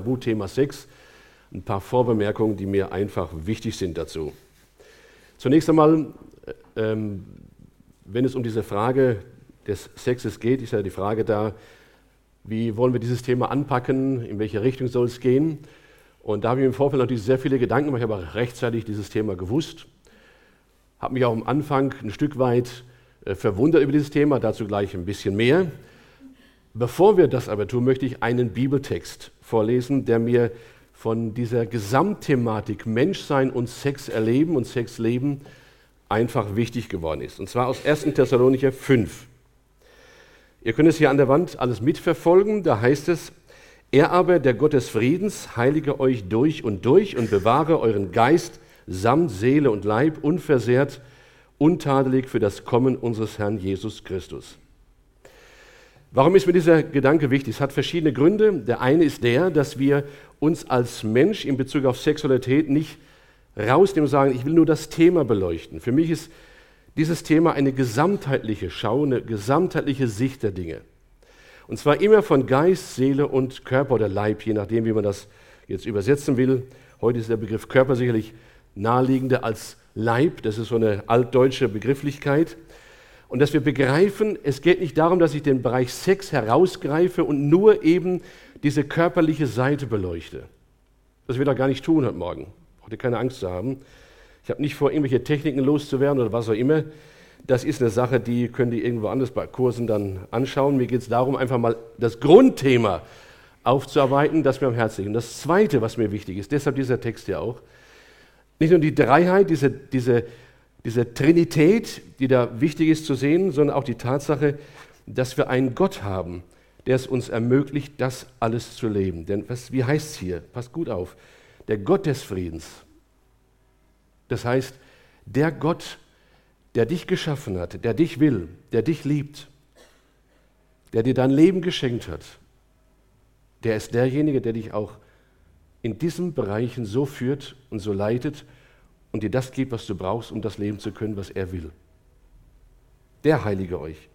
Tabuthema 6 ein paar Vorbemerkungen, die mir einfach wichtig sind dazu. Zunächst einmal, äh, ähm, wenn es um diese Frage des Sexes geht, ist ja die Frage da, wie wollen wir dieses Thema anpacken, in welche Richtung soll es gehen. Und da habe ich im Vorfeld natürlich sehr viele Gedanken gemacht, ich habe rechtzeitig dieses Thema gewusst, habe mich auch am Anfang ein Stück weit äh, verwundert über dieses Thema, dazu gleich ein bisschen mehr. Bevor wir das aber tun, möchte ich einen Bibeltext vorlesen, der mir von dieser Gesamtthematik Menschsein und Sex erleben und Sex leben einfach wichtig geworden ist. Und zwar aus 1. Thessalonicher 5. Ihr könnt es hier an der Wand alles mitverfolgen. Da heißt es, er aber, der Gott des Friedens, heilige euch durch und durch und bewahre euren Geist samt Seele und Leib unversehrt, untadelig für das Kommen unseres Herrn Jesus Christus. Warum ist mir dieser Gedanke wichtig? Es hat verschiedene Gründe. Der eine ist der, dass wir uns als Mensch in Bezug auf Sexualität nicht rausnehmen und sagen, ich will nur das Thema beleuchten. Für mich ist dieses Thema eine gesamtheitliche Schau, eine gesamtheitliche Sicht der Dinge. Und zwar immer von Geist, Seele und Körper oder Leib, je nachdem, wie man das jetzt übersetzen will. Heute ist der Begriff Körper sicherlich naheliegender als Leib. Das ist so eine altdeutsche Begrifflichkeit. Und dass wir begreifen, es geht nicht darum, dass ich den Bereich Sex herausgreife und nur eben diese körperliche Seite beleuchte. Das will er gar nicht tun heute Morgen. Braucht ihr keine Angst zu haben. Ich habe nicht vor, irgendwelche Techniken loszuwerden oder was auch immer. Das ist eine Sache, die können die irgendwo anders bei Kursen dann anschauen. Mir geht es darum, einfach mal das Grundthema aufzuarbeiten, das mir am Herzen liegt. Und das Zweite, was mir wichtig ist, deshalb dieser Text ja auch, nicht nur die Dreiheit, diese, diese diese Trinität, die da wichtig ist zu sehen, sondern auch die Tatsache, dass wir einen Gott haben, der es uns ermöglicht, das alles zu leben. Denn was, wie heißt es hier? Passt gut auf. Der Gott des Friedens. Das heißt, der Gott, der dich geschaffen hat, der dich will, der dich liebt, der dir dein Leben geschenkt hat, der ist derjenige, der dich auch in diesen Bereichen so führt und so leitet, und dir das gibt, was du brauchst, um das leben zu können, was er will. Der heilige euch.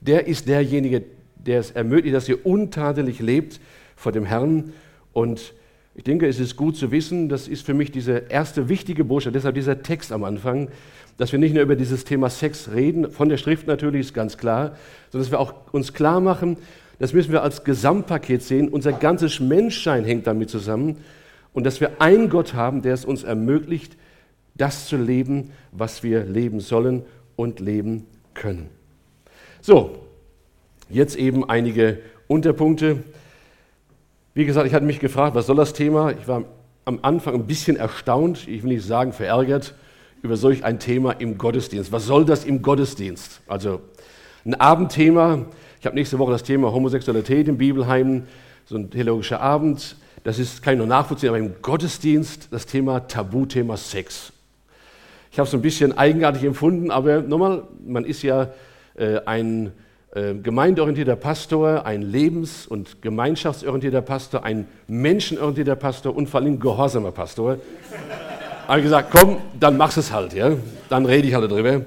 Der ist derjenige, der es ermöglicht, dass ihr untadelig lebt vor dem Herrn. Und ich denke, es ist gut zu wissen, das ist für mich diese erste wichtige Botschaft, deshalb dieser Text am Anfang, dass wir nicht nur über dieses Thema Sex reden, von der Schrift natürlich ist ganz klar, sondern dass wir auch uns klar machen, das müssen wir als Gesamtpaket sehen. Unser ganzes Menschsein hängt damit zusammen und dass wir einen Gott haben, der es uns ermöglicht, das zu leben, was wir leben sollen und leben können. So, jetzt eben einige Unterpunkte. Wie gesagt, ich hatte mich gefragt, was soll das Thema? Ich war am Anfang ein bisschen erstaunt, ich will nicht sagen verärgert, über solch ein Thema im Gottesdienst. Was soll das im Gottesdienst? Also ein Abendthema. Ich habe nächste Woche das Thema Homosexualität im Bibelheim, so ein theologischer Abend. Das ist, kann ich nur nachvollziehen, aber im Gottesdienst das Thema Tabuthema Sex. Ich habe es ein bisschen eigenartig empfunden, aber nochmal, man ist ja äh, ein äh, gemeindeorientierter Pastor, ein lebens- und gemeinschaftsorientierter Pastor, ein menschenorientierter Pastor und vor allem gehorsamer Pastor. habe gesagt, komm, dann mach's es halt, ja. Dann rede ich halt darüber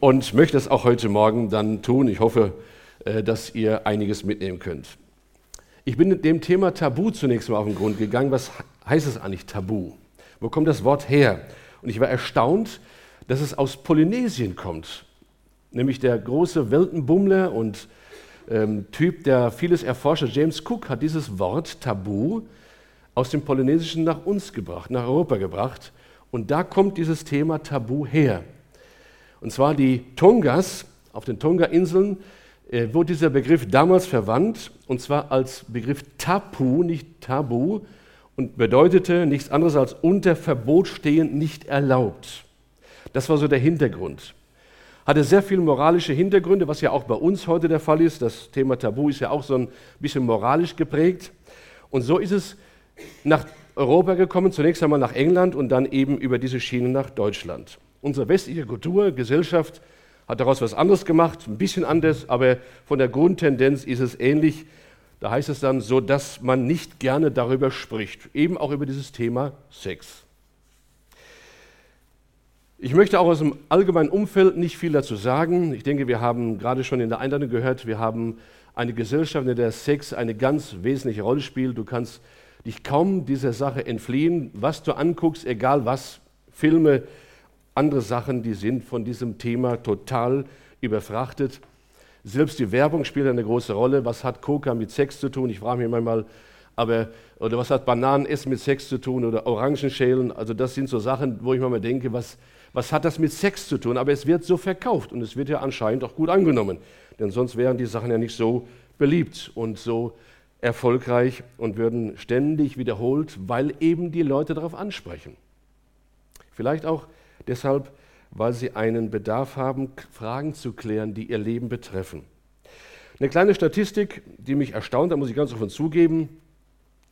und möchte es auch heute Morgen dann tun. Ich hoffe, äh, dass ihr einiges mitnehmen könnt. Ich bin dem Thema Tabu zunächst mal auf den Grund gegangen. Was heißt es eigentlich Tabu? Wo kommt das Wort her? Und ich war erstaunt, dass es aus Polynesien kommt. Nämlich der große Weltenbummler und ähm, Typ, der vieles erforscht, James Cook, hat dieses Wort Tabu aus dem Polynesischen nach uns gebracht, nach Europa gebracht. Und da kommt dieses Thema Tabu her. Und zwar die Tongas auf den Tonga-Inseln äh, wurde dieser Begriff damals verwandt, und zwar als Begriff Tapu, nicht Tabu, und bedeutete nichts anderes als unter Verbot stehend, nicht erlaubt. Das war so der Hintergrund. Hatte sehr viele moralische Hintergründe, was ja auch bei uns heute der Fall ist. Das Thema Tabu ist ja auch so ein bisschen moralisch geprägt. Und so ist es nach Europa gekommen, zunächst einmal nach England und dann eben über diese Schiene nach Deutschland. Unsere westliche Kultur, Gesellschaft hat daraus was anderes gemacht, ein bisschen anders, aber von der Grundtendenz ist es ähnlich. Da heißt es dann so, dass man nicht gerne darüber spricht, eben auch über dieses Thema Sex. Ich möchte auch aus dem allgemeinen Umfeld nicht viel dazu sagen. Ich denke, wir haben gerade schon in der Einladung gehört, wir haben eine Gesellschaft, in der Sex eine ganz wesentliche Rolle spielt. Du kannst dich kaum dieser Sache entfliehen, was du anguckst, egal was, Filme, andere Sachen, die sind von diesem Thema total überfrachtet. Selbst die Werbung spielt eine große Rolle. Was hat Coca mit Sex zu tun? Ich frage mich manchmal, aber, oder was hat Bananenessen mit Sex zu tun oder Orangenschälen? Also das sind so Sachen, wo ich manchmal denke, was, was hat das mit Sex zu tun? Aber es wird so verkauft und es wird ja anscheinend auch gut angenommen. Denn sonst wären die Sachen ja nicht so beliebt und so erfolgreich und würden ständig wiederholt, weil eben die Leute darauf ansprechen. Vielleicht auch deshalb, weil sie einen Bedarf haben, Fragen zu klären, die ihr Leben betreffen. Eine kleine Statistik, die mich erstaunt, da muss ich ganz offen zugeben,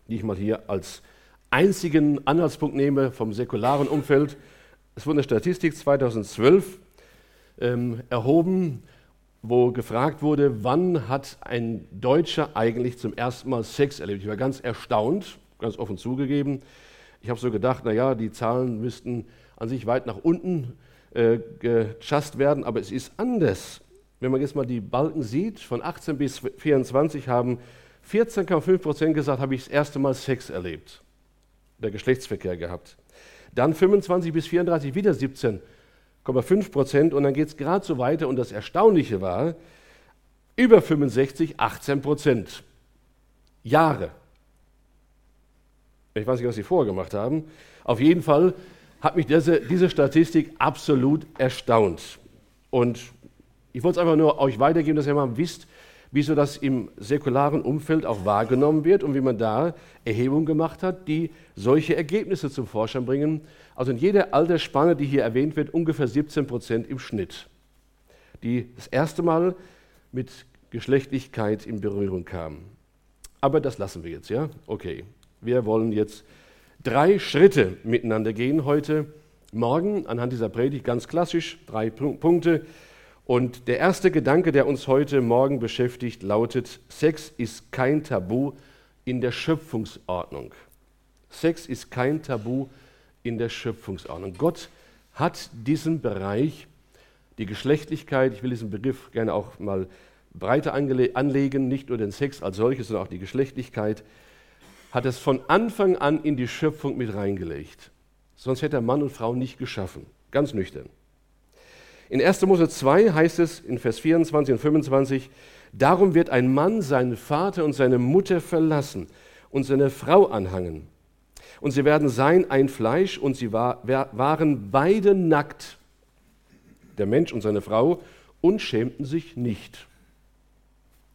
die ich mal hier als einzigen Anhaltspunkt nehme vom säkularen Umfeld. Es wurde eine Statistik 2012 ähm, erhoben, wo gefragt wurde, wann hat ein Deutscher eigentlich zum ersten Mal Sex erlebt. Ich war ganz erstaunt, ganz offen zugegeben. Ich habe so gedacht, naja, die Zahlen müssten an sich weit nach unten äh, gechast werden, aber es ist anders. Wenn man jetzt mal die Balken sieht, von 18 bis 24 haben 14,5 Prozent gesagt, habe ich das erste Mal Sex erlebt, der Geschlechtsverkehr gehabt. Dann 25 bis 34 wieder 17 5 Prozent und dann geht es gerade so weiter. Und das Erstaunliche war, über 65, 18 Prozent. Jahre. Ich weiß nicht, was Sie vorher gemacht haben. Auf jeden Fall hat mich diese, diese Statistik absolut erstaunt. Und ich wollte es einfach nur euch weitergeben, dass ihr mal wisst, wieso das im säkularen Umfeld auch wahrgenommen wird und wie man da Erhebungen gemacht hat, die solche Ergebnisse zum Vorschein bringen. Also in jeder Altersspanne, die hier erwähnt wird, ungefähr 17 Prozent im Schnitt, die das erste Mal mit Geschlechtlichkeit in Berührung kamen. Aber das lassen wir jetzt, ja? Okay. Wir wollen jetzt drei Schritte miteinander gehen heute Morgen anhand dieser Predigt, ganz klassisch, drei Punkte. Und der erste Gedanke, der uns heute Morgen beschäftigt, lautet, Sex ist kein Tabu in der Schöpfungsordnung. Sex ist kein Tabu in der Schöpfungsordnung. Gott hat diesen Bereich, die Geschlechtlichkeit, ich will diesen Begriff gerne auch mal breiter anlegen, nicht nur den Sex als solches, sondern auch die Geschlechtlichkeit, hat es von Anfang an in die Schöpfung mit reingelegt. Sonst hätte er Mann und Frau nicht geschaffen. Ganz nüchtern. In 1. Mose 2 heißt es in Vers 24 und 25, darum wird ein Mann seinen Vater und seine Mutter verlassen und seine Frau anhangen. Und sie werden sein ein Fleisch und sie war, waren beide nackt, der Mensch und seine Frau, und schämten sich nicht.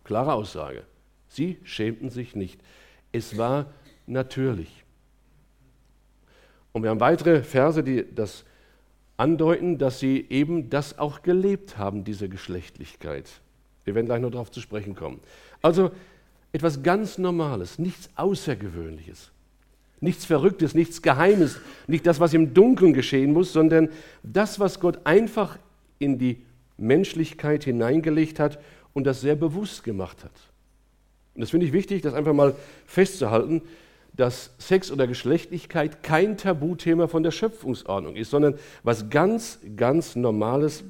Klare Aussage. Sie schämten sich nicht. Es war natürlich. Und wir haben weitere Verse, die das andeuten, dass sie eben das auch gelebt haben, diese Geschlechtlichkeit. Wir werden gleich noch darauf zu sprechen kommen. Also etwas ganz Normales, nichts Außergewöhnliches, nichts Verrücktes, nichts Geheimes, nicht das, was im Dunkeln geschehen muss, sondern das, was Gott einfach in die Menschlichkeit hineingelegt hat und das sehr bewusst gemacht hat. Und das finde ich wichtig, das einfach mal festzuhalten dass Sex oder Geschlechtlichkeit kein Tabuthema von der Schöpfungsordnung ist, sondern was ganz, ganz Normales,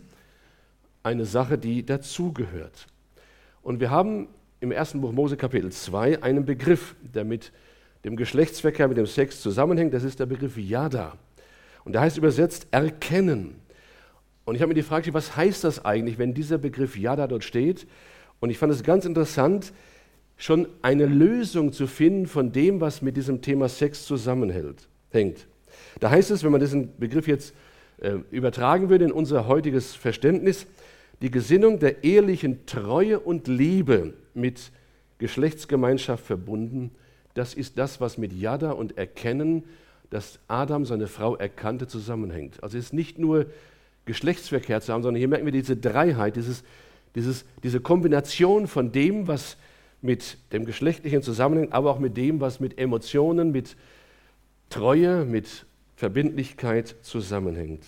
eine Sache, die dazugehört. Und wir haben im ersten Buch Mose Kapitel 2 einen Begriff, der mit dem Geschlechtsverkehr, mit dem Sex zusammenhängt. Das ist der Begriff Yada. Und der heißt übersetzt erkennen. Und ich habe mir die Frage, was heißt das eigentlich, wenn dieser Begriff Yada dort steht? Und ich fand es ganz interessant, schon eine Lösung zu finden von dem, was mit diesem Thema Sex zusammenhängt. Da heißt es, wenn man diesen Begriff jetzt äh, übertragen würde in unser heutiges Verständnis, die Gesinnung der ehelichen Treue und Liebe mit Geschlechtsgemeinschaft verbunden, das ist das, was mit Yada und Erkennen, dass Adam seine Frau erkannte, zusammenhängt. Also es ist nicht nur Geschlechtsverkehr zu haben, sondern hier merken wir diese Dreiheit, dieses, dieses, diese Kombination von dem, was mit dem geschlechtlichen Zusammenhang, aber auch mit dem, was mit Emotionen, mit Treue, mit Verbindlichkeit zusammenhängt.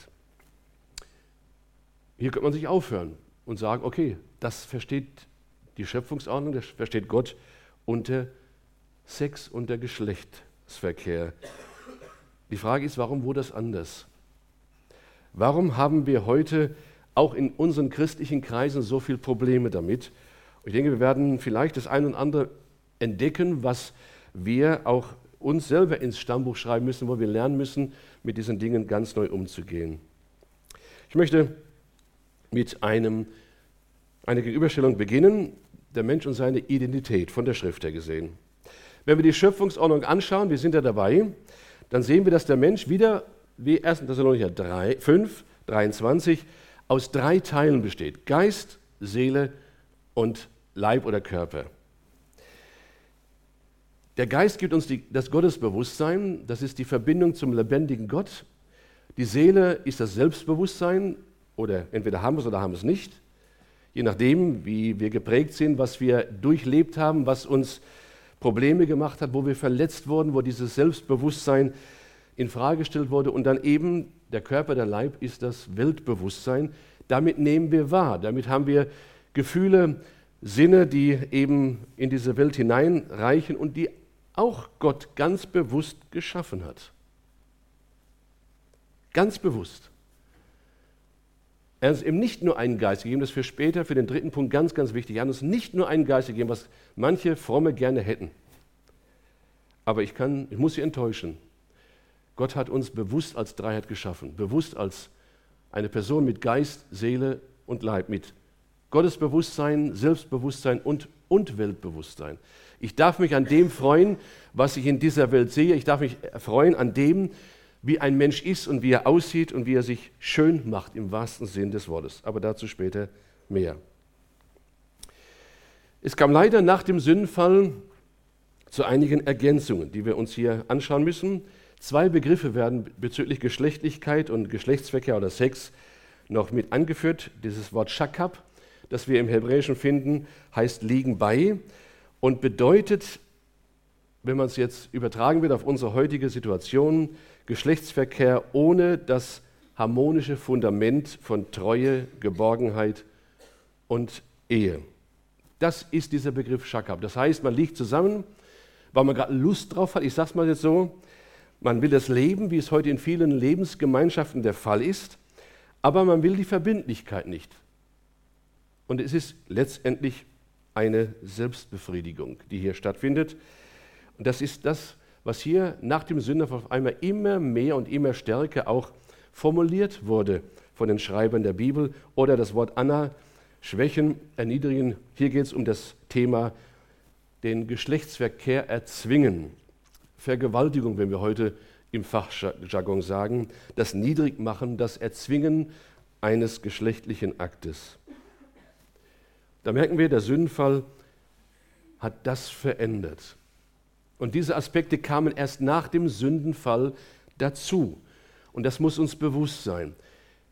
Hier könnte man sich aufhören und sagen, okay, das versteht die Schöpfungsordnung, das versteht Gott unter Sex, unter Geschlechtsverkehr. Die Frage ist, warum wurde das anders? Warum haben wir heute auch in unseren christlichen Kreisen so viele Probleme damit? Ich denke, wir werden vielleicht das ein und andere entdecken, was wir auch uns selber ins Stammbuch schreiben müssen, wo wir lernen müssen, mit diesen Dingen ganz neu umzugehen. Ich möchte mit einem, einer Gegenüberstellung beginnen, der Mensch und seine Identität von der Schrift her gesehen. Wenn wir die Schöpfungsordnung anschauen, wir sind ja dabei, dann sehen wir, dass der Mensch wieder, wie 1. Thessalonicher 3, 5, 23, aus drei Teilen besteht. Geist, Seele und Leib oder Körper. Der Geist gibt uns die, das Gottesbewusstsein, das ist die Verbindung zum lebendigen Gott. Die Seele ist das Selbstbewusstsein, oder entweder haben wir es oder haben wir es nicht, je nachdem, wie wir geprägt sind, was wir durchlebt haben, was uns Probleme gemacht hat, wo wir verletzt wurden, wo dieses Selbstbewusstsein in Frage gestellt wurde und dann eben der Körper, der Leib ist das Weltbewusstsein. Damit nehmen wir wahr, damit haben wir Gefühle, Sinne, die eben in diese Welt hineinreichen und die auch Gott ganz bewusst geschaffen hat. Ganz bewusst. Er hat uns eben nicht nur einen Geist gegeben, das ist für später, für den dritten Punkt ganz, ganz wichtig. Er hat uns nicht nur einen Geist gegeben, was manche Fromme gerne hätten. Aber ich, kann, ich muss Sie enttäuschen. Gott hat uns bewusst als Dreiheit geschaffen, bewusst als eine Person mit Geist, Seele und Leib, mit Gottesbewusstsein, Selbstbewusstsein und, und Weltbewusstsein. Ich darf mich an dem freuen, was ich in dieser Welt sehe. Ich darf mich freuen an dem, wie ein Mensch ist und wie er aussieht und wie er sich schön macht im wahrsten Sinn des Wortes. Aber dazu später mehr. Es kam leider nach dem Sündenfall zu einigen Ergänzungen, die wir uns hier anschauen müssen. Zwei Begriffe werden bezüglich Geschlechtlichkeit und Geschlechtsverkehr oder Sex noch mit angeführt. Dieses Wort Shakab, das wir im Hebräischen finden, heißt liegen bei und bedeutet, wenn man es jetzt übertragen wird auf unsere heutige Situation, Geschlechtsverkehr ohne das harmonische Fundament von Treue, Geborgenheit und Ehe. Das ist dieser Begriff Shakab. Das heißt, man liegt zusammen, weil man gerade Lust drauf hat. Ich sage es mal jetzt so, man will das Leben, wie es heute in vielen Lebensgemeinschaften der Fall ist, aber man will die Verbindlichkeit nicht. Und es ist letztendlich eine Selbstbefriedigung, die hier stattfindet. Und das ist das, was hier nach dem Sünder auf einmal immer mehr und immer stärker auch formuliert wurde von den Schreibern der Bibel oder das Wort Anna, Schwächen, Erniedrigen. Hier geht es um das Thema den Geschlechtsverkehr erzwingen. Vergewaltigung, wenn wir heute im Fachjargon sagen, das Niedrigmachen, das Erzwingen eines geschlechtlichen Aktes. Da merken wir, der Sündenfall hat das verändert. Und diese Aspekte kamen erst nach dem Sündenfall dazu. Und das muss uns bewusst sein,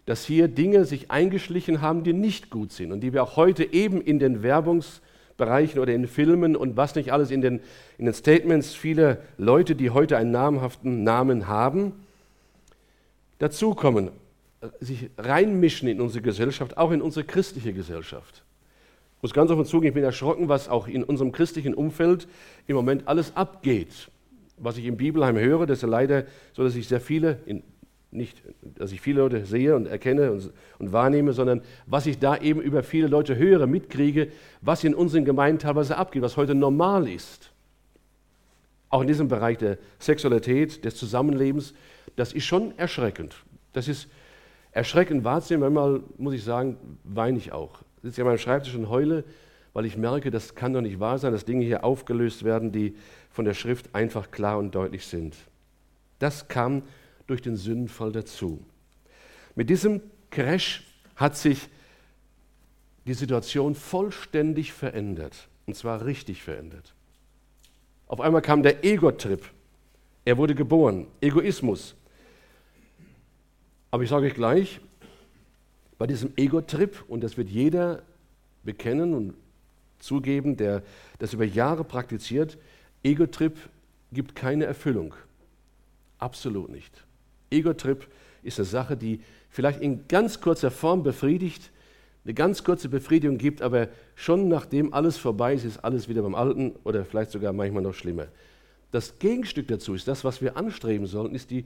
dass hier Dinge sich eingeschlichen haben, die nicht gut sind und die wir auch heute eben in den Werbungsbereichen oder in Filmen und was nicht alles in den, in den Statements vieler Leute, die heute einen namhaften Namen haben, dazukommen, sich reinmischen in unsere Gesellschaft, auch in unsere christliche Gesellschaft. Ich muss ganz offen zugeben, ich bin erschrocken, was auch in unserem christlichen Umfeld im Moment alles abgeht. Was ich im Bibelheim höre, das ist leider so, dass ich sehr viele, in, nicht, dass ich viele Leute sehe und erkenne und, und, wahrnehme, sondern was ich da eben über viele Leute höre, mitkriege, was in unseren Gemeinden teilweise abgeht, was heute normal ist. Auch in diesem Bereich der Sexualität, des Zusammenlebens, das ist schon erschreckend. Das ist erschreckend wahrzunehmen, manchmal muss ich sagen, weine ich auch sitze ich an meinem Schreibtisch und heule, weil ich merke, das kann doch nicht wahr sein, dass Dinge hier aufgelöst werden, die von der Schrift einfach klar und deutlich sind. Das kam durch den Sündenfall dazu. Mit diesem Crash hat sich die Situation vollständig verändert. Und zwar richtig verändert. Auf einmal kam der Ego-Trip. Er wurde geboren. Egoismus. Aber ich sage euch gleich, bei diesem Ego-Trip, und das wird jeder bekennen und zugeben, der das über Jahre praktiziert, Ego-Trip gibt keine Erfüllung. Absolut nicht. Ego-Trip ist eine Sache, die vielleicht in ganz kurzer Form befriedigt, eine ganz kurze Befriedigung gibt, aber schon nachdem alles vorbei ist, ist alles wieder beim Alten oder vielleicht sogar manchmal noch schlimmer. Das Gegenstück dazu ist das, was wir anstreben sollten, ist die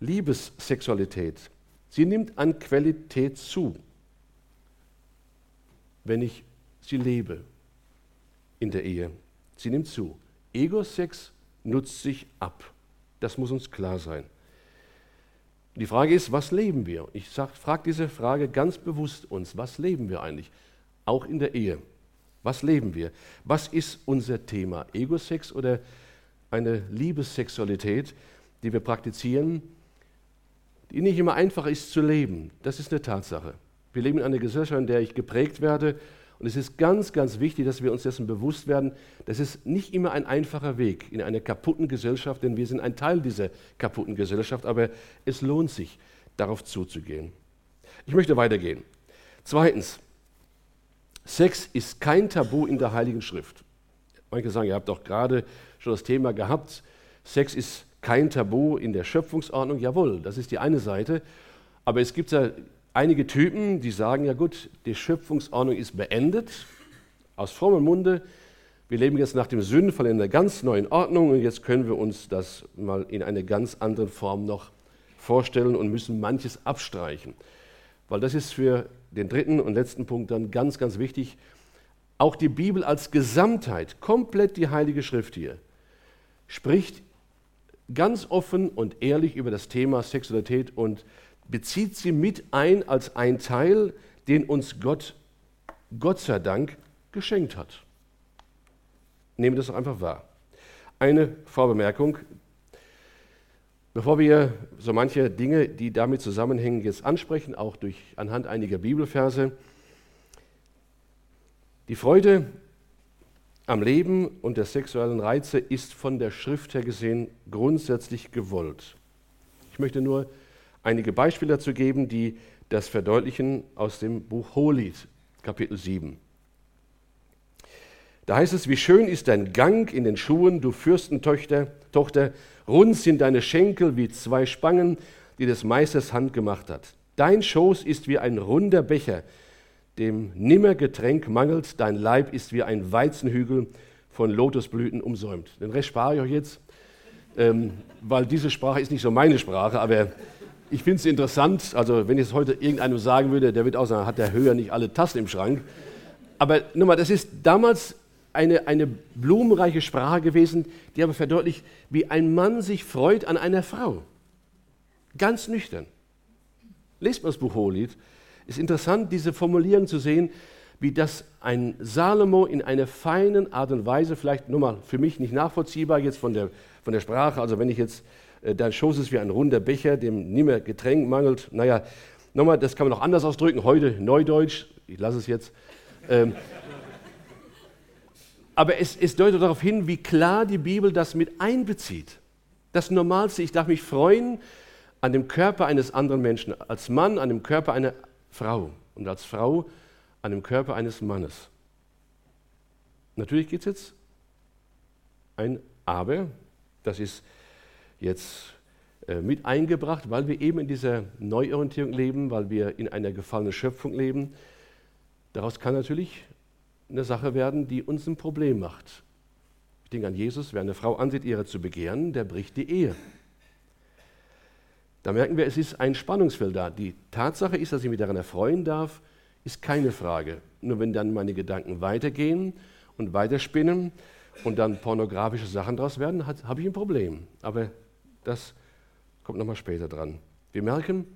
Liebessexualität. Sie nimmt an Qualität zu, wenn ich sie lebe, in der Ehe. Sie nimmt zu. Ego-Sex nutzt sich ab. Das muss uns klar sein. Die Frage ist, was leben wir? Ich frage diese Frage ganz bewusst uns. Was leben wir eigentlich? Auch in der Ehe. Was leben wir? Was ist unser Thema? Ego-Sex oder eine Liebessexualität, die wir praktizieren, die nicht immer einfach ist zu leben? Das ist eine Tatsache. Wir leben in einer Gesellschaft, in der ich geprägt werde und es ist ganz, ganz wichtig, dass wir uns dessen bewusst werden, das ist nicht immer ein einfacher Weg in einer kaputten Gesellschaft, denn wir sind ein Teil dieser kaputten Gesellschaft, aber es lohnt sich, darauf zuzugehen. Ich möchte weitergehen. Zweitens, Sex ist kein Tabu in der Heiligen Schrift. Manche sagen, ihr habt doch gerade schon das Thema gehabt, Sex ist kein Tabu in der Schöpfungsordnung. Jawohl, das ist die eine Seite. Aber es gibt ja einige Typen, die sagen, ja gut, die Schöpfungsordnung ist beendet, aus frommem Munde, wir leben jetzt nach dem Sündenfall in einer ganz neuen Ordnung und jetzt können wir uns das mal in einer ganz anderen Form noch vorstellen und müssen manches abstreichen. Weil das ist für den dritten und letzten Punkt dann ganz, ganz wichtig. Auch die Bibel als Gesamtheit, komplett die Heilige Schrift hier, spricht ganz offen und ehrlich über das Thema Sexualität und bezieht sie mit ein als ein Teil, den uns Gott, Gott sei Dank, geschenkt hat. Nehmen das einfach wahr. Eine Vorbemerkung, bevor wir so manche Dinge, die damit zusammenhängen, jetzt ansprechen, auch durch anhand einiger Bibelverse. Die Freude am Leben und der sexuellen Reize ist von der Schrift her gesehen grundsätzlich gewollt. Ich möchte nur einige Beispiele dazu geben, die das verdeutlichen aus dem Buch Hohelied, Kapitel 7. Da heißt es, wie schön ist dein Gang in den Schuhen, du Fürstentochter, Tochter, rund sind deine Schenkel wie zwei Spangen, die des Meisters Hand gemacht hat. Dein Schoß ist wie ein runder Becher, dem nimmer Getränk mangelt, dein Leib ist wie ein Weizenhügel von Lotusblüten umsäumt. Den Rest spare ich euch jetzt, ähm, weil diese Sprache ist nicht so meine Sprache, aber ich finde es interessant, also wenn ich es heute irgendeinem sagen würde, der wird auch sagen, hat der Höher nicht alle Tassen im Schrank. Aber nochmal, das ist damals eine, eine blumenreiche Sprache gewesen, die aber verdeutlicht, wie ein Mann sich freut an einer Frau. Ganz nüchtern. Lest mal das Buch Hohelied. Es ist interessant, diese Formulierung zu sehen, wie das ein Salomo in einer feinen Art und Weise, vielleicht nur mal für mich nicht nachvollziehbar jetzt von der, von der Sprache, also wenn ich jetzt äh, dein Schoß ist wie ein runder Becher, dem nimmer Getränk mangelt. Naja, nochmal, das kann man auch anders ausdrücken. Heute Neudeutsch, ich lasse es jetzt. Ähm, aber es, es deutet darauf hin, wie klar die Bibel das mit einbezieht. Das Normalste, ich darf mich freuen an dem Körper eines anderen Menschen, als Mann an dem Körper einer Frau und als Frau an dem Körper eines Mannes. Natürlich gibt es jetzt ein Aber, das ist jetzt äh, mit eingebracht, weil wir eben in dieser Neuorientierung leben, weil wir in einer gefallenen Schöpfung leben. Daraus kann natürlich eine Sache werden, die uns ein Problem macht. Ich denke an Jesus, wer eine Frau ansieht, ihre zu begehren, der bricht die Ehe. Da merken wir, es ist ein Spannungsfeld da. Die Tatsache ist, dass ich mich daran erfreuen darf, ist keine Frage. Nur wenn dann meine Gedanken weitergehen und weiterspinnen und dann pornografische Sachen daraus werden, habe ich ein Problem. Aber das kommt nochmal später dran. Wir merken,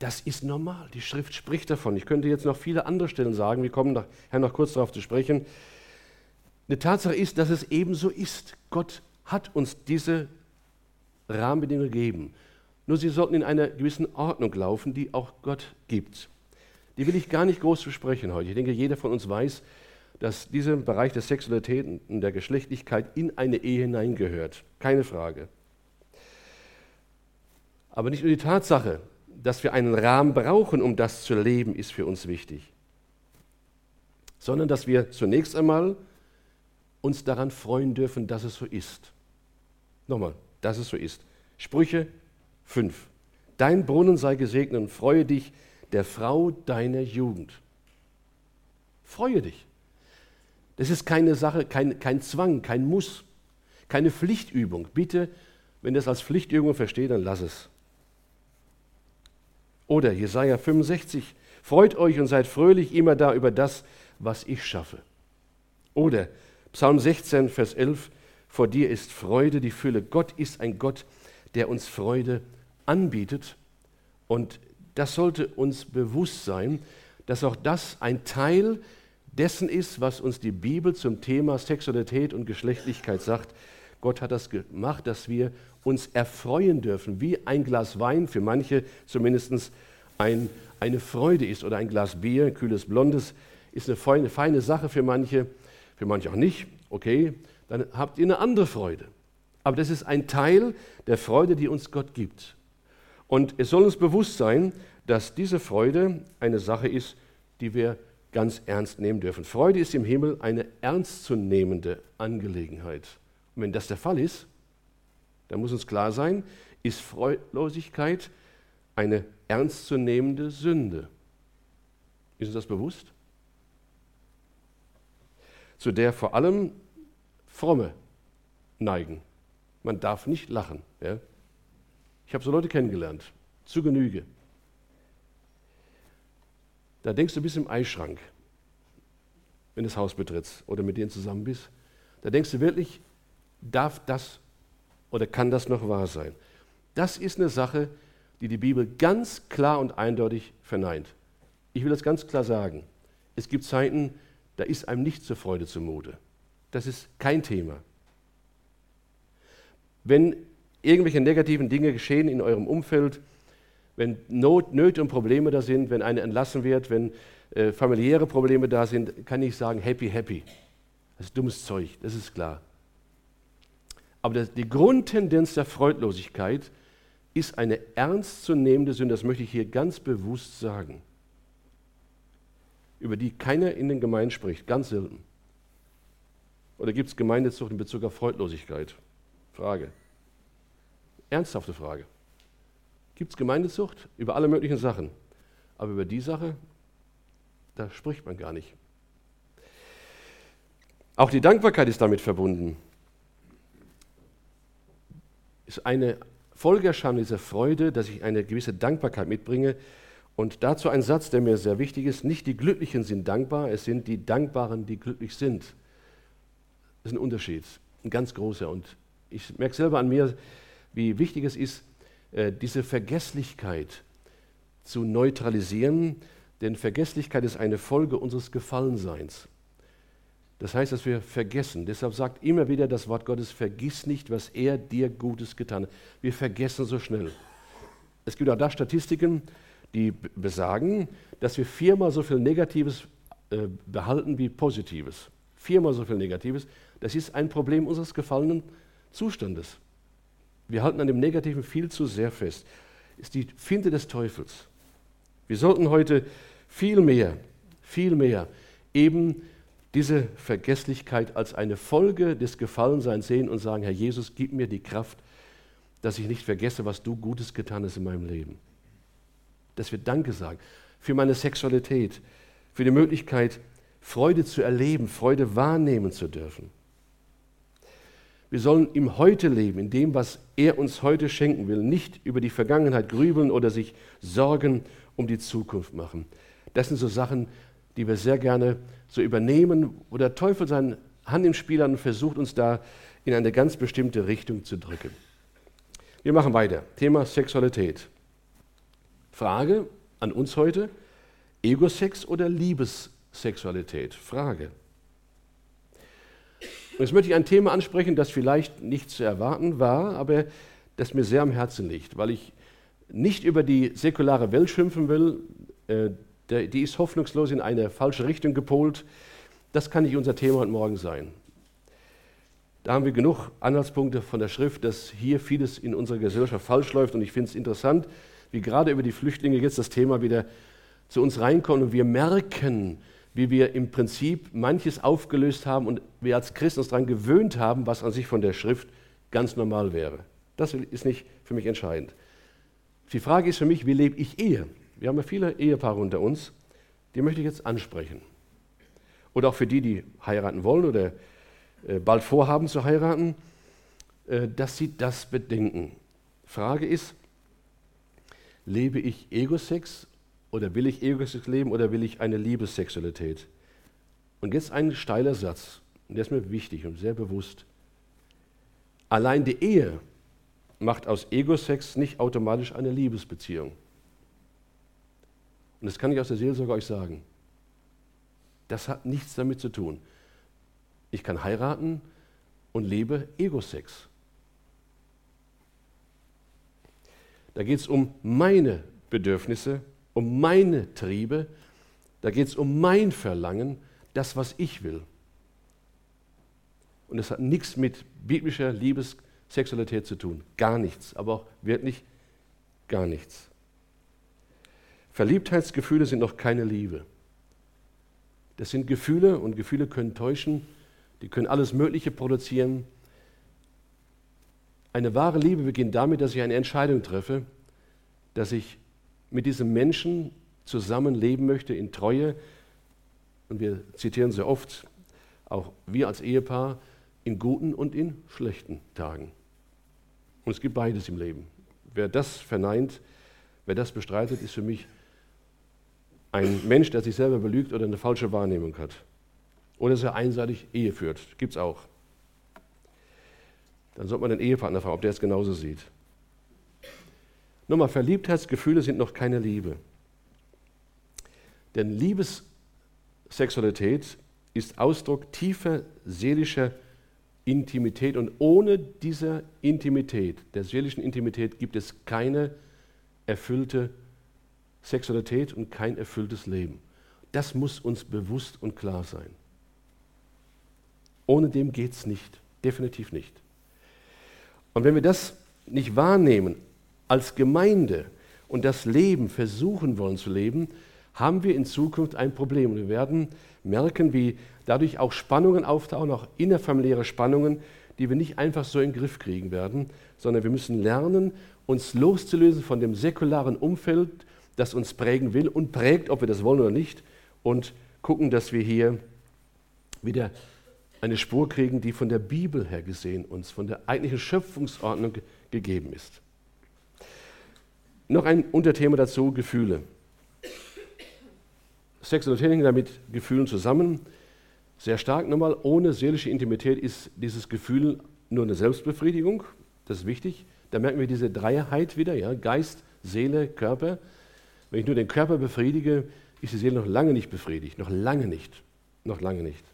das ist normal. Die Schrift spricht davon. Ich könnte jetzt noch viele andere Stellen sagen. Wir kommen nachher noch kurz darauf zu sprechen. Eine Tatsache ist, dass es eben so ist. Gott hat uns diese Rahmenbedingungen gegeben. Nur sie sollten in einer gewissen Ordnung laufen, die auch Gott gibt. Die will ich gar nicht groß besprechen heute. Ich denke, jeder von uns weiß, dass dieser Bereich der Sexualität und der Geschlechtlichkeit in eine Ehe hineingehört. Keine Frage. Aber nicht nur die Tatsache, dass wir einen Rahmen brauchen, um das zu leben, ist für uns wichtig, sondern dass wir zunächst einmal uns daran freuen dürfen, dass es so ist. Nochmal, dass es so ist. Sprüche 5. Dein Brunnen sei gesegnet und freue dich der Frau deiner Jugend. Freue dich. Das ist keine Sache, kein, kein Zwang, kein Muss, keine Pflichtübung. Bitte, wenn du es als Pflichtübung versteht, dann lass es. Oder Jesaja 65, freut euch und seid fröhlich immer da über das, was ich schaffe. Oder Psalm 16, Vers 11, vor dir ist Freude, die Fülle. Gott ist ein Gott, der uns Freude anbietet. Und das sollte uns bewusst sein, dass auch das ein Teil dessen ist, was uns die Bibel zum Thema Sexualität und Geschlechtlichkeit sagt. Gott hat das gemacht, dass wir uns erfreuen dürfen, wie ein Glas Wein für manche zumindest ein, eine Freude ist oder ein Glas Bier, ein kühles Blondes, ist eine feine, feine Sache für manche, für manche auch nicht. Okay, dann habt ihr eine andere Freude. Aber das ist ein Teil der Freude, die uns Gott gibt. Und es soll uns bewusst sein, dass diese Freude eine Sache ist, die wir ganz ernst nehmen dürfen. Freude ist im Himmel eine ernstzunehmende Angelegenheit. Und wenn das der Fall ist, dann muss uns klar sein, ist Freudlosigkeit eine ernstzunehmende Sünde. Ist uns das bewusst? Zu der vor allem Fromme neigen. Man darf nicht lachen. Ja? Ich habe so Leute kennengelernt, zu Genüge. Da denkst du bis im Eischrank, wenn du das Haus betrittst oder mit denen zusammen bist. Da denkst du wirklich, darf das oder kann das noch wahr sein? Das ist eine Sache, die die Bibel ganz klar und eindeutig verneint. Ich will das ganz klar sagen. Es gibt Zeiten, da ist einem nicht zur Freude zumute. Das ist kein Thema. Wenn irgendwelche negativen Dinge geschehen in eurem Umfeld, wenn Not, Nöte und Probleme da sind, wenn einer entlassen wird, wenn äh, familiäre Probleme da sind, kann ich sagen, happy, happy. Das ist dummes Zeug, das ist klar. Aber das, die Grundtendenz der Freudlosigkeit ist eine ernstzunehmende Sünde, das möchte ich hier ganz bewusst sagen, über die keiner in den Gemeinden spricht, ganz selten. Oder gibt es Gemeindezucht in Bezug auf Freudlosigkeit? Frage. Ernsthafte Frage. Gibt es Gemeindezucht? Über alle möglichen Sachen. Aber über die Sache, da spricht man gar nicht. Auch die Dankbarkeit ist damit verbunden. Ist eine Folgeerscheinung dieser Freude, dass ich eine gewisse Dankbarkeit mitbringe. Und dazu ein Satz, der mir sehr wichtig ist. Nicht die Glücklichen sind dankbar, es sind die Dankbaren, die glücklich sind. Das ist ein Unterschied, ein ganz großer. Und ich merke selber an mir, wie wichtig es ist, äh, diese Vergesslichkeit zu neutralisieren, denn Vergesslichkeit ist eine Folge unseres Gefallenseins. Das heißt, dass wir vergessen. Deshalb sagt immer wieder das Wort Gottes, vergiss nicht, was er dir Gutes getan hat. Wir vergessen so schnell. Es gibt auch da Statistiken, die besagen, dass wir viermal so viel Negatives äh, behalten wie Positives. Viermal so viel Negatives. Das ist ein Problem unseres gefallenen Zustandes. Wir halten an dem Negativen viel zu sehr fest. Ist die Finte des Teufels. Wir sollten heute viel mehr, viel mehr eben diese Vergesslichkeit als eine Folge des Gefallenseins sehen und sagen, Herr Jesus, gib mir die Kraft, dass ich nicht vergesse, was du Gutes getan hast in meinem Leben. Dass wir Danke sagen für meine Sexualität, für die Möglichkeit, Freude zu erleben, Freude wahrnehmen zu dürfen. Wir sollen im Heute leben, in dem, was er uns heute schenken will, nicht über die Vergangenheit grübeln oder sich Sorgen um die Zukunft machen. Das sind so Sachen, die wir sehr gerne so übernehmen, wo der Teufel seine Hand im Spiel hat und versucht, uns da in eine ganz bestimmte Richtung zu drücken. Wir machen weiter. Thema Sexualität. Frage an uns heute: Egosex oder Liebessexualität? Frage. Und jetzt möchte ich ein Thema ansprechen, das vielleicht nicht zu erwarten war, aber das mir sehr am Herzen liegt, weil ich nicht über die säkulare Welt schimpfen will. Äh, die ist hoffnungslos in eine falsche Richtung gepolt. Das kann nicht unser Thema heute Morgen sein. Da haben wir genug Anhaltspunkte von der Schrift, dass hier vieles in unserer Gesellschaft falsch läuft. Und ich finde es interessant, wie gerade über die Flüchtlinge jetzt das Thema wieder zu uns reinkommt und wir merken, wie wir im Prinzip manches aufgelöst haben und wir als Christen uns daran gewöhnt haben, was an sich von der Schrift ganz normal wäre. Das ist nicht für mich entscheidend. Die Frage ist für mich, wie lebe ich Ehe? Wir haben ja viele Ehepaare unter uns, die möchte ich jetzt ansprechen. Oder auch für die, die heiraten wollen oder äh, bald vorhaben zu heiraten, äh, dass sie das bedenken. Frage ist, lebe ich Egosex oder will ich egoistisch leben oder will ich eine Liebessexualität? Und jetzt ein steiler Satz. und der ist mir wichtig und sehr bewusst. Allein die Ehe macht aus Ego-Sex nicht automatisch eine Liebesbeziehung. Und das kann ich aus der Seelsorge euch sagen. Das hat nichts damit zu tun. Ich kann heiraten und lebe Ego-Sex. Da geht es um meine Bedürfnisse, um meine Triebe, da geht es um mein Verlangen, das, was ich will. Und das hat nichts mit biblischer Liebessexualität zu tun. Gar nichts, aber auch wirklich gar nichts. Verliebtheitsgefühle sind noch keine Liebe. Das sind Gefühle und Gefühle können täuschen, die können alles Mögliche produzieren. Eine wahre Liebe beginnt damit, dass ich eine Entscheidung treffe, dass ich mit diesem Menschen zusammenleben möchte in Treue. Und wir zitieren sehr oft, auch wir als Ehepaar, in guten und in schlechten Tagen. Und es gibt beides im Leben. Wer das verneint, wer das bestreitet, ist für mich ein Mensch, der sich selber belügt oder eine falsche Wahrnehmung hat. Oder er einseitig Ehe führt. Gibt es auch. Dann sollte man den Ehepartner fragen, ob der es genauso sieht. Nochmal, Verliebtheitsgefühle sind noch keine Liebe. Denn Liebessexualität ist Ausdruck tiefer seelischer Intimität und ohne diese Intimität, der seelischen Intimität, gibt es keine erfüllte Sexualität und kein erfülltes Leben. Das muss uns bewusst und klar sein. Ohne dem geht es nicht, definitiv nicht. Und wenn wir das nicht wahrnehmen als Gemeinde und das Leben versuchen wollen zu leben, haben wir in Zukunft ein Problem. Wir werden merken, wie dadurch auch Spannungen auftauchen, auch innerfamiliäre Spannungen, die wir nicht einfach so in den Griff kriegen werden, sondern wir müssen lernen, uns loszulösen von dem säkularen Umfeld, das uns prägen will und prägt, ob wir das wollen oder nicht, und gucken, dass wir hier wieder eine Spur kriegen, die von der Bibel her gesehen uns, von der eigentlichen Schöpfungsordnung gegeben ist. Noch ein Unterthema dazu, Gefühle. Sexualität hängt damit Gefühlen zusammen. Sehr stark nochmal, ohne seelische Intimität ist dieses Gefühl nur eine Selbstbefriedigung. Das ist wichtig. Da merken wir diese Dreiheit wieder, ja? Geist, Seele, Körper. Wenn ich nur den Körper befriedige, ist die Seele noch lange nicht befriedigt. Noch lange nicht. Noch lange nicht.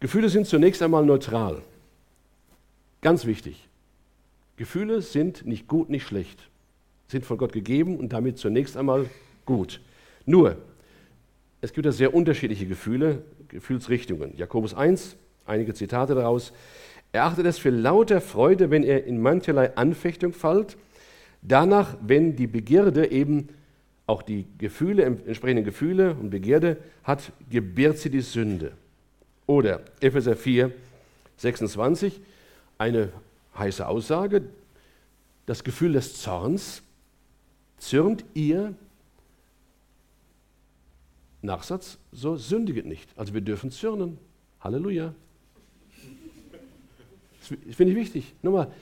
Gefühle sind zunächst einmal neutral. Ganz wichtig. Gefühle sind nicht gut, nicht schlecht. Sind von Gott gegeben und damit zunächst einmal gut. Nur, es gibt ja sehr unterschiedliche Gefühle, Gefühlsrichtungen. Jakobus 1, einige Zitate daraus. Er achtet es für lauter Freude, wenn er in mancherlei Anfechtung fällt. Danach, wenn die Begierde eben auch die Gefühle, entsprechenden Gefühle und Begierde hat, gebiert sie die Sünde. Oder Epheser 4, 26, eine heiße Aussage, das Gefühl des Zorns zürnt ihr Nachsatz, so sündiget nicht. Also wir dürfen zürnen. Halleluja. Das finde ich wichtig. Nochmal,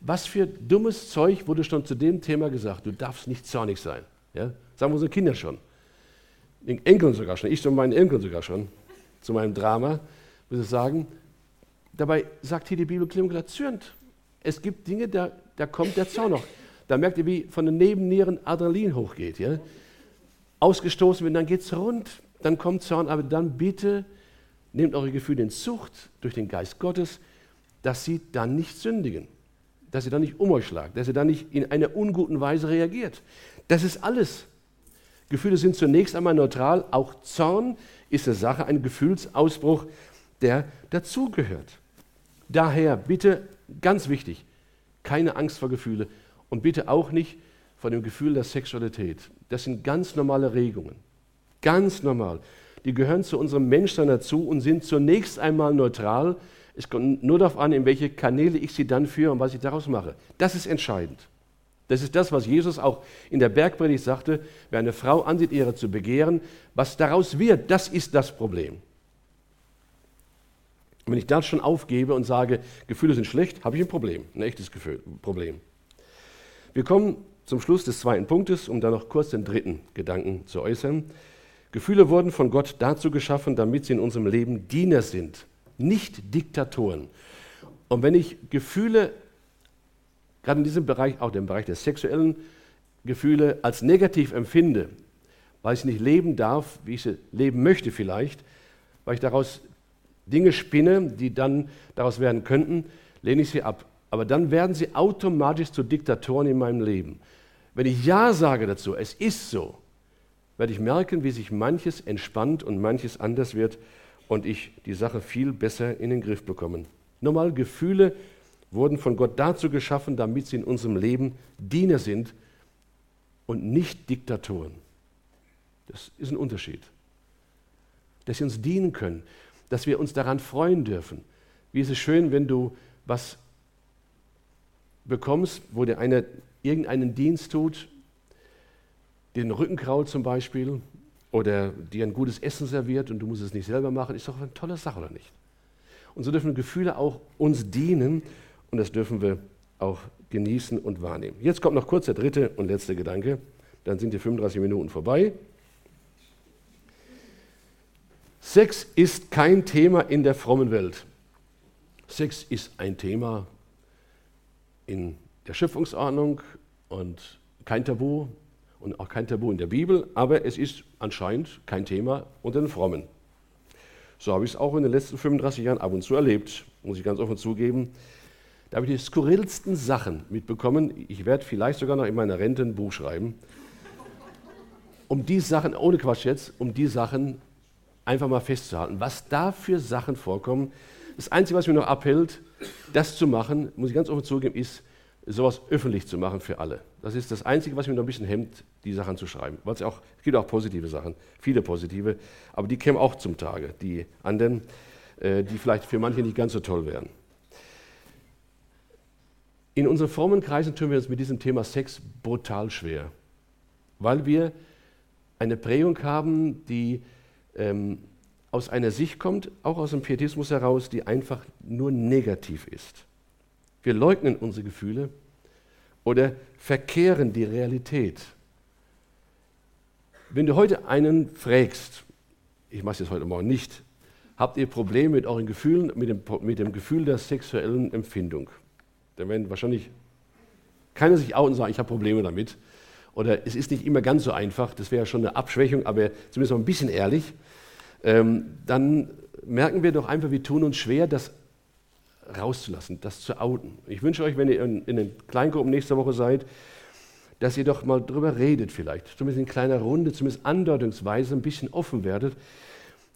was für dummes Zeug wurde schon zu dem Thema gesagt? Du darfst nicht zornig sein. Ja? Sagen unsere Kinder schon. Den Enkeln sogar schon. Ich zu meinen Enkeln sogar schon. Zu meinem Drama. Muss ich sagen. Dabei sagt hier die Bibel klipp klar, zürnt. Es gibt Dinge, da, da kommt der Zorn noch. Da merkt ihr, wie von den Nebennieren Adrenalin hochgeht. Ja? ausgestoßen werden, dann geht es rund, dann kommt Zorn, aber dann bitte nehmt eure Gefühle in Zucht durch den Geist Gottes, dass sie dann nicht sündigen, dass sie dann nicht um euch schlagt, dass ihr dann nicht in einer unguten Weise reagiert. Das ist alles. Gefühle sind zunächst einmal neutral, auch Zorn ist eine Sache, ein Gefühlsausbruch, der dazugehört. Daher bitte, ganz wichtig, keine Angst vor Gefühle und bitte auch nicht von dem Gefühl der Sexualität. Das sind ganz normale Regungen. Ganz normal. Die gehören zu unserem Menschsein dazu und sind zunächst einmal neutral. Es kommt nur darauf an, in welche Kanäle ich sie dann führe und was ich daraus mache. Das ist entscheidend. Das ist das, was Jesus auch in der Bergpredigt sagte, wer eine Frau ansieht, ihre zu begehren, was daraus wird, das ist das Problem. Und wenn ich das schon aufgebe und sage, Gefühle sind schlecht, habe ich ein Problem, ein echtes Gefühl, Problem. Wir kommen zum Schluss des zweiten Punktes, um dann noch kurz den dritten Gedanken zu äußern. Gefühle wurden von Gott dazu geschaffen, damit sie in unserem Leben Diener sind, nicht Diktatoren. Und wenn ich Gefühle, gerade in diesem Bereich, auch im Bereich der sexuellen Gefühle, als negativ empfinde, weil ich nicht leben darf, wie ich sie leben möchte vielleicht, weil ich daraus Dinge spinne, die dann daraus werden könnten, lehne ich sie ab. Aber dann werden sie automatisch zu Diktatoren in meinem Leben. Wenn ich Ja sage dazu, es ist so, werde ich merken, wie sich manches entspannt und manches anders wird und ich die Sache viel besser in den Griff bekomme. Nochmal, Gefühle wurden von Gott dazu geschaffen, damit sie in unserem Leben Diener sind und nicht Diktatoren. Das ist ein Unterschied. Dass sie uns dienen können, dass wir uns daran freuen dürfen. Wie ist es schön, wenn du was bekommst, wo dir einer irgendeinen Dienst tut, den Rücken kraut zum Beispiel, oder dir ein gutes Essen serviert und du musst es nicht selber machen, ist doch eine tolle Sache, oder nicht? Und so dürfen Gefühle auch uns dienen und das dürfen wir auch genießen und wahrnehmen. Jetzt kommt noch kurz der dritte und letzte Gedanke, dann sind die 35 Minuten vorbei. Sex ist kein Thema in der frommen Welt. Sex ist ein Thema in der Schöpfungsordnung und kein Tabu und auch kein Tabu in der Bibel, aber es ist anscheinend kein Thema unter den Frommen. So habe ich es auch in den letzten 35 Jahren ab und zu erlebt, muss ich ganz offen zugeben. Da habe ich die skurrilsten Sachen mitbekommen. Ich werde vielleicht sogar noch in meiner Rente ein Buch schreiben. Um die Sachen, ohne Quatsch jetzt, um die Sachen einfach mal festzuhalten, was da für Sachen vorkommen. Das Einzige, was mich noch abhält, das zu machen, muss ich ganz offen zugeben, ist, sowas öffentlich zu machen für alle. Das ist das Einzige, was mich noch ein bisschen hemmt, die Sachen zu schreiben. Weil es, auch, es gibt auch positive Sachen, viele positive, aber die kämen auch zum Tage, die anderen, äh, die vielleicht für manche nicht ganz so toll wären. In unseren Formenkreisen tun wir uns mit diesem Thema Sex brutal schwer, weil wir eine Prägung haben, die ähm, aus einer Sicht kommt, auch aus dem Pietismus heraus, die einfach nur negativ ist. Wir leugnen unsere Gefühle oder verkehren die Realität. Wenn du heute einen fragst, ich mache es jetzt heute Morgen nicht, habt ihr Probleme mit euren Gefühlen, mit dem, mit dem Gefühl der sexuellen Empfindung? Dann werden wahrscheinlich keiner sich auch und sagen, ich habe Probleme damit. Oder es ist nicht immer ganz so einfach, das wäre schon eine Abschwächung, aber zumindest mal ein bisschen ehrlich. Ähm, dann merken wir doch einfach, wir tun uns schwer, das rauszulassen, das zu outen. Ich wünsche euch, wenn ihr in, in den Kleingruppen nächste Woche seid, dass ihr doch mal drüber redet vielleicht, zumindest in kleiner Runde, zumindest andeutungsweise ein bisschen offen werdet,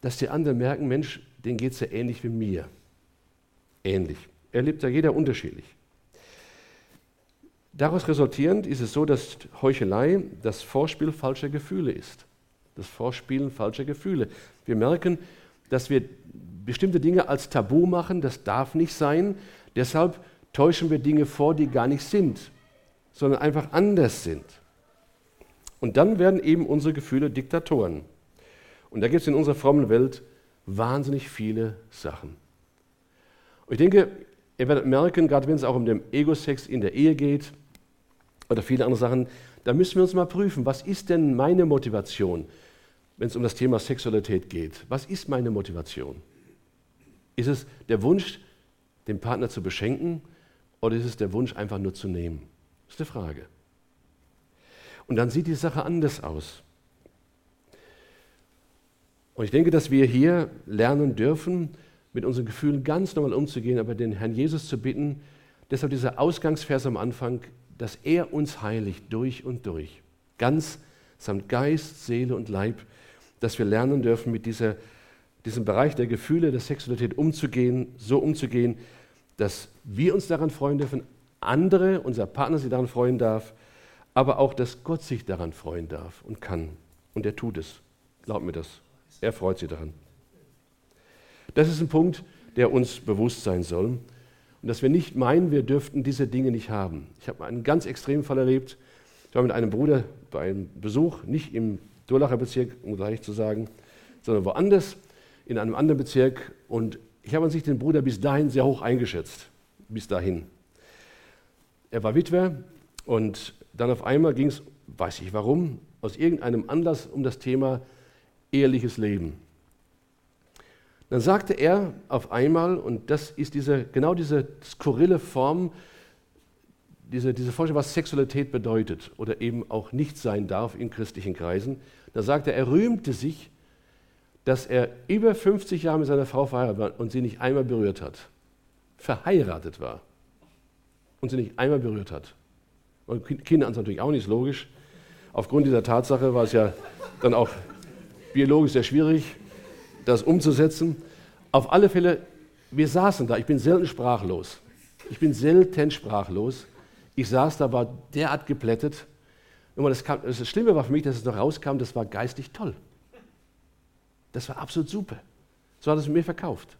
dass die anderen merken, Mensch, denen geht es ja ähnlich wie mir. Ähnlich. Erlebt ja jeder unterschiedlich. Daraus resultierend ist es so, dass Heuchelei das Vorspiel falscher Gefühle ist. Das Vorspielen falscher Gefühle. Wir merken, dass wir bestimmte Dinge als Tabu machen, das darf nicht sein. Deshalb täuschen wir Dinge vor, die gar nicht sind, sondern einfach anders sind. Und dann werden eben unsere Gefühle Diktatoren. Und da gibt es in unserer frommen Welt wahnsinnig viele Sachen. Und ich denke, ihr werdet merken, gerade wenn es auch um den Ego-Sex in der Ehe geht oder viele andere Sachen, da müssen wir uns mal prüfen, was ist denn meine Motivation, wenn es um das Thema Sexualität geht? Was ist meine Motivation? Ist es der Wunsch, den Partner zu beschenken oder ist es der Wunsch, einfach nur zu nehmen? Das ist die Frage. Und dann sieht die Sache anders aus. Und ich denke, dass wir hier lernen dürfen, mit unseren Gefühlen ganz normal umzugehen, aber den Herrn Jesus zu bitten, deshalb dieser Ausgangsvers am Anfang, dass er uns heiligt durch und durch, ganz samt Geist, Seele und Leib, dass wir lernen dürfen, mit dieser diesem Bereich der Gefühle, der Sexualität umzugehen, so umzugehen, dass wir uns daran freuen dürfen, andere, unser Partner sich daran freuen darf, aber auch, dass Gott sich daran freuen darf und kann. Und er tut es. Glaub mir das. Er freut sich daran. Das ist ein Punkt, der uns bewusst sein soll. Und dass wir nicht meinen, wir dürften diese Dinge nicht haben. Ich habe einen ganz extremen Fall erlebt. Ich war mit einem Bruder bei einem Besuch, nicht im Durlacher Bezirk, um gleich zu sagen, sondern woanders in einem anderen Bezirk und ich habe an sich den Bruder bis dahin sehr hoch eingeschätzt. Bis dahin. Er war Witwer und dann auf einmal ging es, weiß ich warum, aus irgendeinem Anlass um das Thema ehrliches Leben. Dann sagte er auf einmal, und das ist diese, genau diese skurrile Form, diese, diese Vorstellung, was Sexualität bedeutet oder eben auch nicht sein darf in christlichen Kreisen, da sagte er, er rühmte sich, dass er über 50 Jahre mit seiner Frau verheiratet war und sie nicht einmal berührt hat. Verheiratet war und sie nicht einmal berührt hat. Und Kinder an natürlich auch nicht, logisch. Aufgrund dieser Tatsache war es ja dann auch biologisch sehr schwierig, das umzusetzen. Auf alle Fälle, wir saßen da, ich bin selten sprachlos. Ich bin selten sprachlos. Ich saß da, war derart geplättet. Das, kam, das Schlimme war für mich, dass es noch rauskam, das war geistig toll. Das war absolut super. So hat es mir verkauft.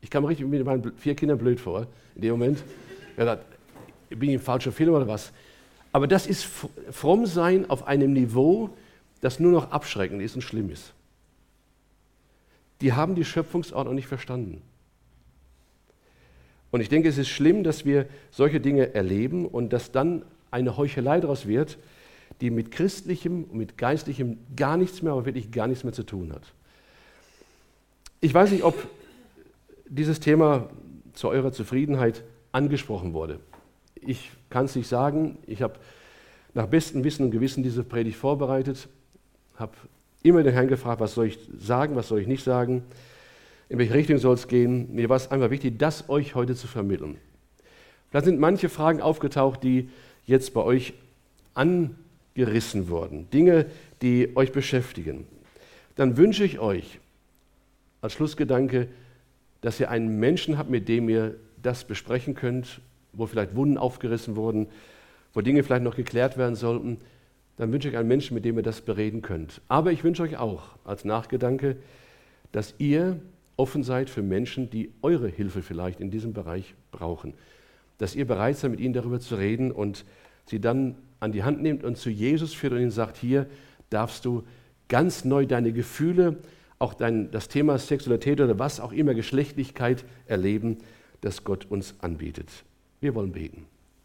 Ich kam richtig mit meinen vier Kindern blöd vor in dem Moment. Ich dachte, bin ich im falschen Film oder was? Aber das ist fromm sein auf einem Niveau, das nur noch abschreckend ist und schlimm ist. Die haben die Schöpfungsordnung nicht verstanden. Und ich denke, es ist schlimm, dass wir solche Dinge erleben und dass dann eine Heuchelei daraus wird, die mit christlichem und mit geistlichem gar nichts mehr, aber wirklich gar nichts mehr zu tun hat. Ich weiß nicht, ob dieses Thema zu eurer Zufriedenheit angesprochen wurde. Ich kann es nicht sagen. Ich habe nach bestem Wissen und Gewissen diese Predigt vorbereitet, habe immer den Herrn gefragt, was soll ich sagen, was soll ich nicht sagen, in welche Richtung soll es gehen. Mir war es einfach wichtig, das euch heute zu vermitteln. Da sind manche Fragen aufgetaucht, die jetzt bei euch angerissen wurden, Dinge, die euch beschäftigen. Dann wünsche ich euch als Schlussgedanke, dass ihr einen Menschen habt, mit dem ihr das besprechen könnt, wo vielleicht Wunden aufgerissen wurden, wo Dinge vielleicht noch geklärt werden sollten, dann wünsche ich einen Menschen, mit dem ihr das bereden könnt. Aber ich wünsche euch auch als Nachgedanke, dass ihr offen seid für Menschen, die eure Hilfe vielleicht in diesem Bereich brauchen. Dass ihr bereit seid, mit ihnen darüber zu reden und sie dann an die Hand nehmt und zu Jesus führt und ihnen sagt, hier darfst du ganz neu deine Gefühle, auch dein, das Thema Sexualität oder was auch immer, Geschlechtlichkeit erleben, das Gott uns anbietet. Wir wollen beten.